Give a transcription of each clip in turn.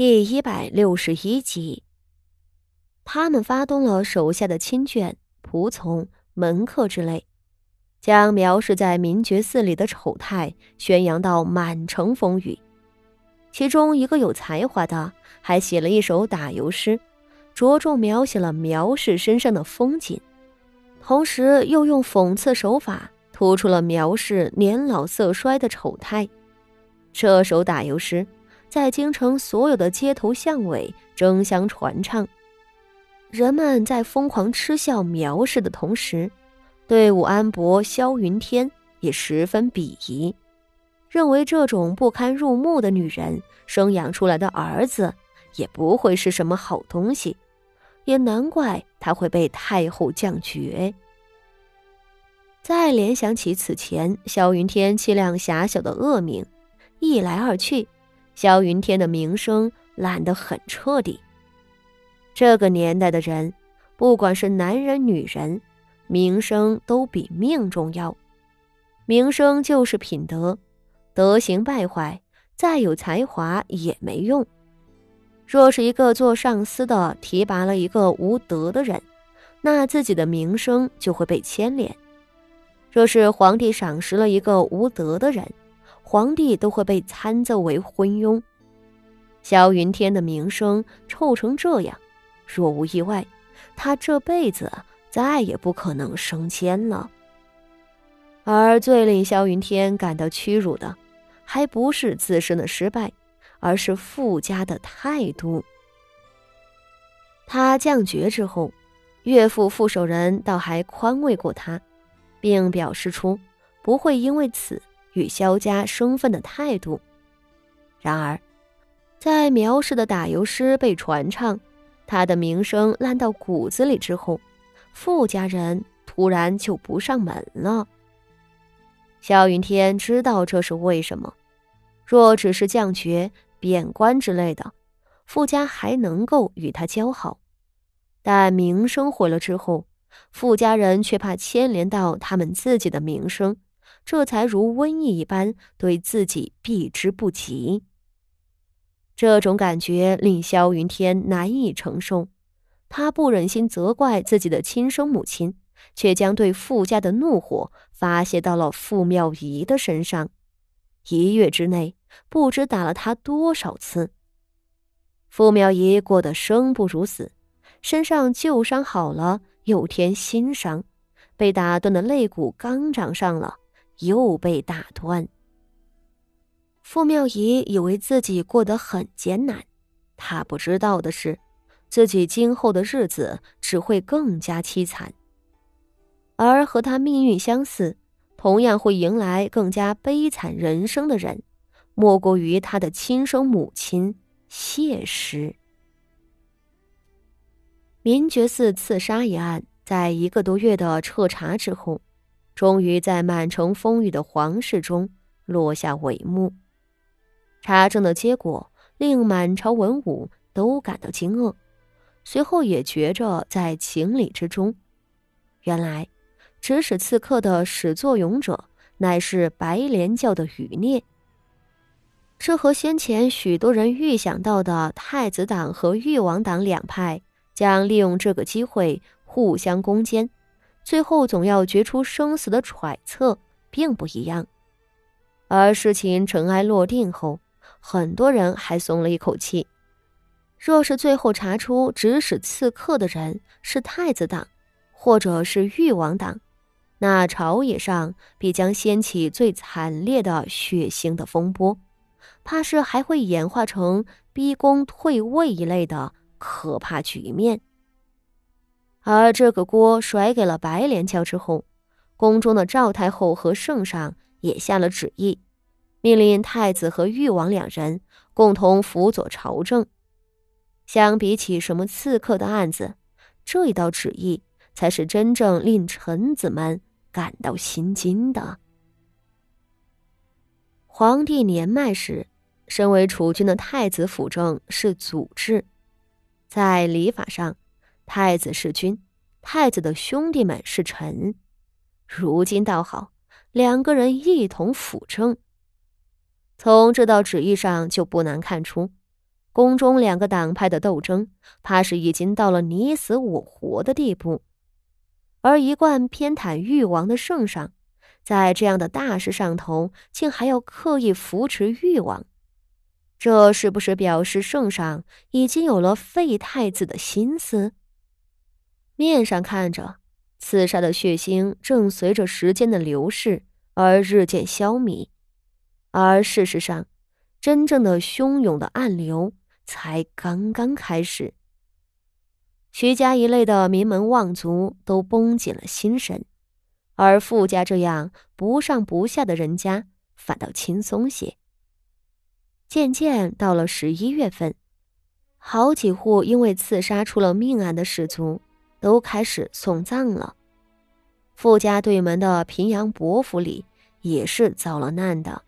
第一百六十一集，他们发动了手下的亲眷、仆从、门客之类，将苗氏在明觉寺里的丑态宣扬到满城风雨。其中一个有才华的，还写了一首打油诗，着重描写了苗氏身上的风景，同时又用讽刺手法突出了苗氏年老色衰的丑态。这首打油诗。在京城所有的街头巷尾争相传唱，人们在疯狂嗤笑苗氏的同时，对武安伯、萧云天也十分鄙夷，认为这种不堪入目的女人生养出来的儿子也不会是什么好东西，也难怪她会被太后降爵。再联想起此前萧云天气量狭小的恶名，一来二去。萧云天的名声烂得很彻底。这个年代的人，不管是男人女人，名声都比命重要。名声就是品德，德行败坏，再有才华也没用。若是一个做上司的提拔了一个无德的人，那自己的名声就会被牵连；若是皇帝赏识了一个无德的人，皇帝都会被参奏为昏庸，萧云天的名声臭成这样，若无意外，他这辈子再也不可能升迁了。而最令萧云天感到屈辱的，还不是自身的失败，而是傅家的态度。他降爵之后，岳父傅守仁倒还宽慰过他，并表示出不会因为此。与萧家生分的态度。然而，在苗氏的打油诗被传唱，他的名声烂到骨子里之后，傅家人突然就不上门了。萧云天知道这是为什么。若只是降爵、贬官之类的，傅家还能够与他交好；但名声毁了之后，傅家人却怕牵连到他们自己的名声。这才如瘟疫一般对自己避之不及。这种感觉令萧云天难以承受，他不忍心责怪自己的亲生母亲，却将对傅家的怒火发泄到了傅妙仪的身上。一月之内，不知打了他多少次。傅妙仪过得生不如死，身上旧伤好了又添新伤，被打断的肋骨刚长上了。又被打断。傅妙仪以为自己过得很艰难，她不知道的是，自己今后的日子只会更加凄惨。而和她命运相似，同样会迎来更加悲惨人生的人，莫过于她的亲生母亲谢氏。明觉寺刺杀一案，在一个多月的彻查之后。终于在满城风雨的皇室中落下帷幕。查证的结果令满朝文武都感到惊愕，随后也觉着在情理之中。原来，指使刺客的始作俑者乃是白莲教的余孽。这和先前许多人预想到的太子党和誉王党两派将利用这个机会互相攻坚。最后总要决出生死的揣测并不一样，而事情尘埃落定后，很多人还松了一口气。若是最后查出指使刺客的人是太子党，或者是誉王党，那朝野上必将掀起最惨烈的血腥的风波，怕是还会演化成逼宫退位一类的可怕局面。而这个锅甩给了白莲教之后，宫中的赵太后和圣上也下了旨意，命令太子和誉王两人共同辅佐朝政。相比起什么刺客的案子，这一道旨意才是真正令臣子们感到心惊的。皇帝年迈时，身为储君的太子辅政是祖制，在礼法上。太子是君，太子的兄弟们是臣。如今倒好，两个人一同辅政。从这道旨意上就不难看出，宫中两个党派的斗争，怕是已经到了你死我活的地步。而一贯偏袒誉王的圣上，在这样的大事上头，竟还要刻意扶持誉王，这是不是表示圣上已经有了废太子的心思？面上看着，刺杀的血腥正随着时间的流逝而日渐消弭，而事实上，真正的汹涌的暗流才刚刚开始。徐家一类的名门望族都绷紧了心神，而傅家这样不上不下的人家反倒轻松些。渐渐到了十一月份，好几户因为刺杀出了命案的氏族。都开始送葬了。傅家对门的平阳伯府里也是遭了难的。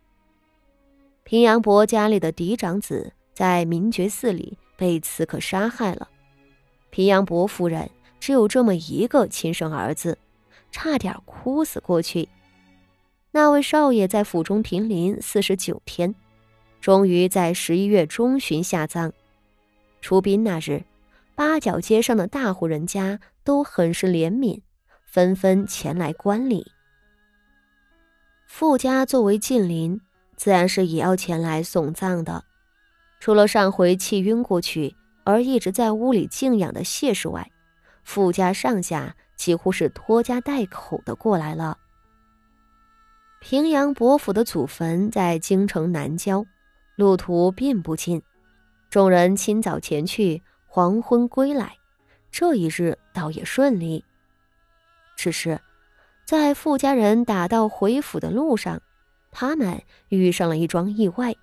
平阳伯家里的嫡长子在明觉寺里被刺客杀害了。平阳伯夫人只有这么一个亲生儿子，差点哭死过去。那位少爷在府中停灵四十九天，终于在十一月中旬下葬。出殡那日。八角街上的大户人家都很是怜悯，纷纷前来观礼。傅家作为近邻，自然是也要前来送葬的。除了上回气晕过去而一直在屋里静养的谢氏外，傅家上下几乎是拖家带口的过来了。平阳伯府的祖坟在京城南郊，路途并不近，众人清早前去。黄昏归来，这一日倒也顺利。只是，在傅家人打道回府的路上，他们遇上了一桩意外。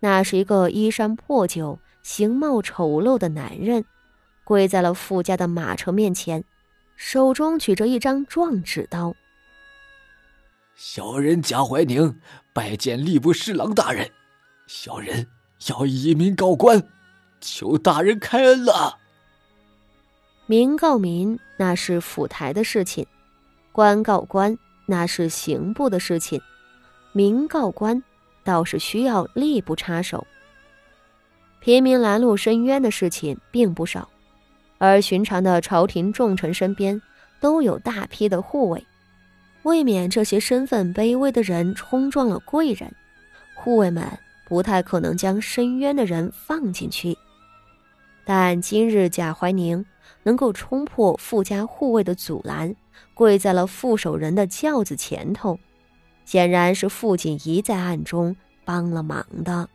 那是一个衣衫破旧、形貌丑陋的男人，跪在了傅家的马车面前，手中举着一张状纸刀：“小人贾怀宁拜见吏部侍郎大人，小人要以民告官。”求大人开恩了。民告民那是府台的事情，官告官那是刑部的事情，民告官倒是需要吏部插手。平民拦路申冤的事情并不少，而寻常的朝廷重臣身边都有大批的护卫，未免这些身份卑微的人冲撞了贵人，护卫们不太可能将申冤的人放进去。但今日贾怀宁能够冲破傅家护卫的阻拦，跪在了副守人的轿子前头，显然是傅锦仪在暗中帮了忙的。